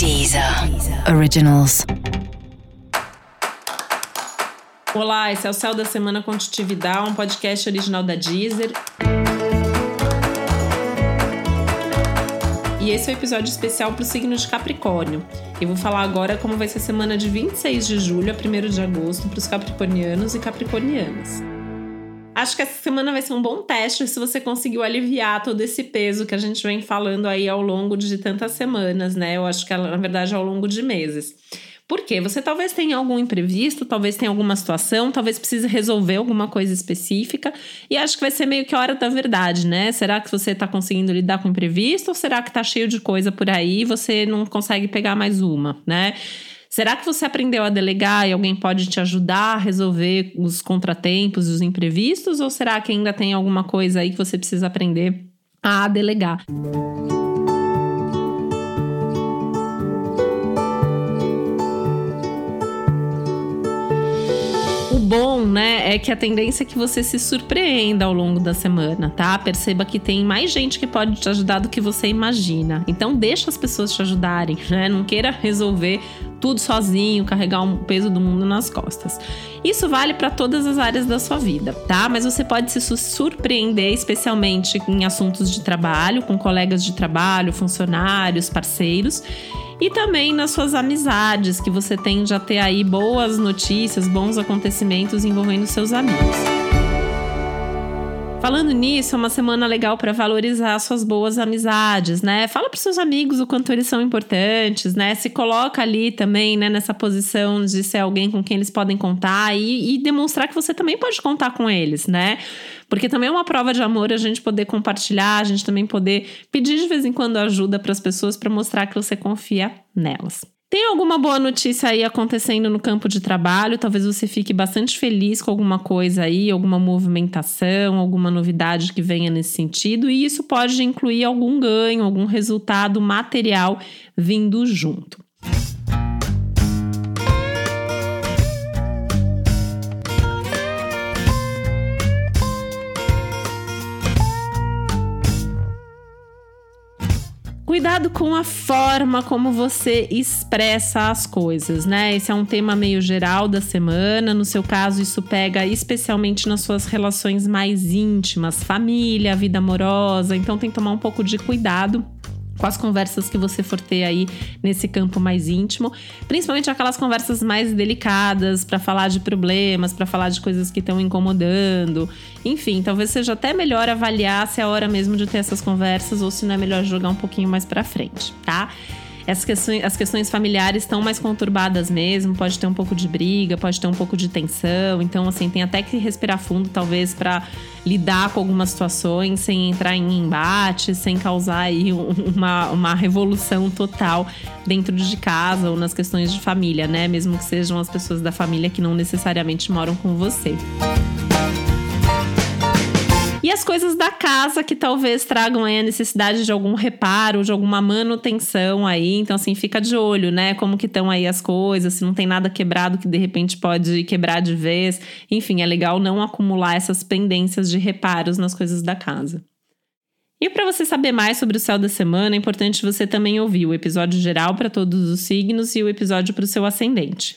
Deezer Originals. Olá, esse é o Céu da Semana Contitividade, um podcast original da Deezer. E esse é o um episódio especial para o signo de Capricórnio. Eu vou falar agora como vai ser a semana de 26 de julho a 1 de agosto para os capricornianos e capricornianas. Acho que essa semana vai ser um bom teste se você conseguiu aliviar todo esse peso que a gente vem falando aí ao longo de tantas semanas, né? Eu acho que na verdade ao longo de meses. Por quê? Você talvez tenha algum imprevisto, talvez tenha alguma situação, talvez precise resolver alguma coisa específica. E acho que vai ser meio que a hora da verdade, né? Será que você está conseguindo lidar com imprevisto ou será que está cheio de coisa por aí e você não consegue pegar mais uma, né? Será que você aprendeu a delegar e alguém pode te ajudar a resolver os contratempos, os imprevistos? Ou será que ainda tem alguma coisa aí que você precisa aprender a delegar? bom, né, é que a tendência é que você se surpreenda ao longo da semana, tá? Perceba que tem mais gente que pode te ajudar do que você imagina. Então deixa as pessoas te ajudarem, né? Não queira resolver tudo sozinho, carregar o peso do mundo nas costas. Isso vale para todas as áreas da sua vida, tá? Mas você pode se surpreender, especialmente em assuntos de trabalho, com colegas de trabalho, funcionários, parceiros e também nas suas amizades, que você tende a ter aí boas notícias, bons acontecimentos envolvendo seus amigos. Falando nisso, é uma semana legal para valorizar suas boas amizades, né? Fala para seus amigos o quanto eles são importantes, né? Se coloca ali também, né, nessa posição de ser alguém com quem eles podem contar e, e demonstrar que você também pode contar com eles, né? Porque também é uma prova de amor a gente poder compartilhar, a gente também poder pedir de vez em quando ajuda para as pessoas para mostrar que você confia nelas. Tem alguma boa notícia aí acontecendo no campo de trabalho? Talvez você fique bastante feliz com alguma coisa aí, alguma movimentação, alguma novidade que venha nesse sentido, e isso pode incluir algum ganho, algum resultado material vindo junto. Cuidado com a forma como você expressa as coisas, né? Esse é um tema meio geral da semana. No seu caso, isso pega especialmente nas suas relações mais íntimas, família, vida amorosa. Então, tem que tomar um pouco de cuidado as conversas que você for ter aí nesse campo mais íntimo, principalmente aquelas conversas mais delicadas para falar de problemas, para falar de coisas que estão incomodando. Enfim, talvez seja até melhor avaliar se é hora mesmo de ter essas conversas ou se não é melhor jogar um pouquinho mais para frente, tá? As questões, as questões familiares estão mais conturbadas mesmo, pode ter um pouco de briga, pode ter um pouco de tensão. Então, assim, tem até que respirar fundo, talvez, para lidar com algumas situações sem entrar em embate, sem causar aí uma, uma revolução total dentro de casa ou nas questões de família, né? Mesmo que sejam as pessoas da família que não necessariamente moram com você. E as coisas da casa que talvez tragam aí a necessidade de algum reparo, de alguma manutenção aí. Então, assim, fica de olho, né? Como que estão aí as coisas, se não tem nada quebrado que de repente pode quebrar de vez. Enfim, é legal não acumular essas pendências de reparos nas coisas da casa. E para você saber mais sobre o céu da semana, é importante você também ouvir o episódio geral para todos os signos e o episódio para o seu ascendente.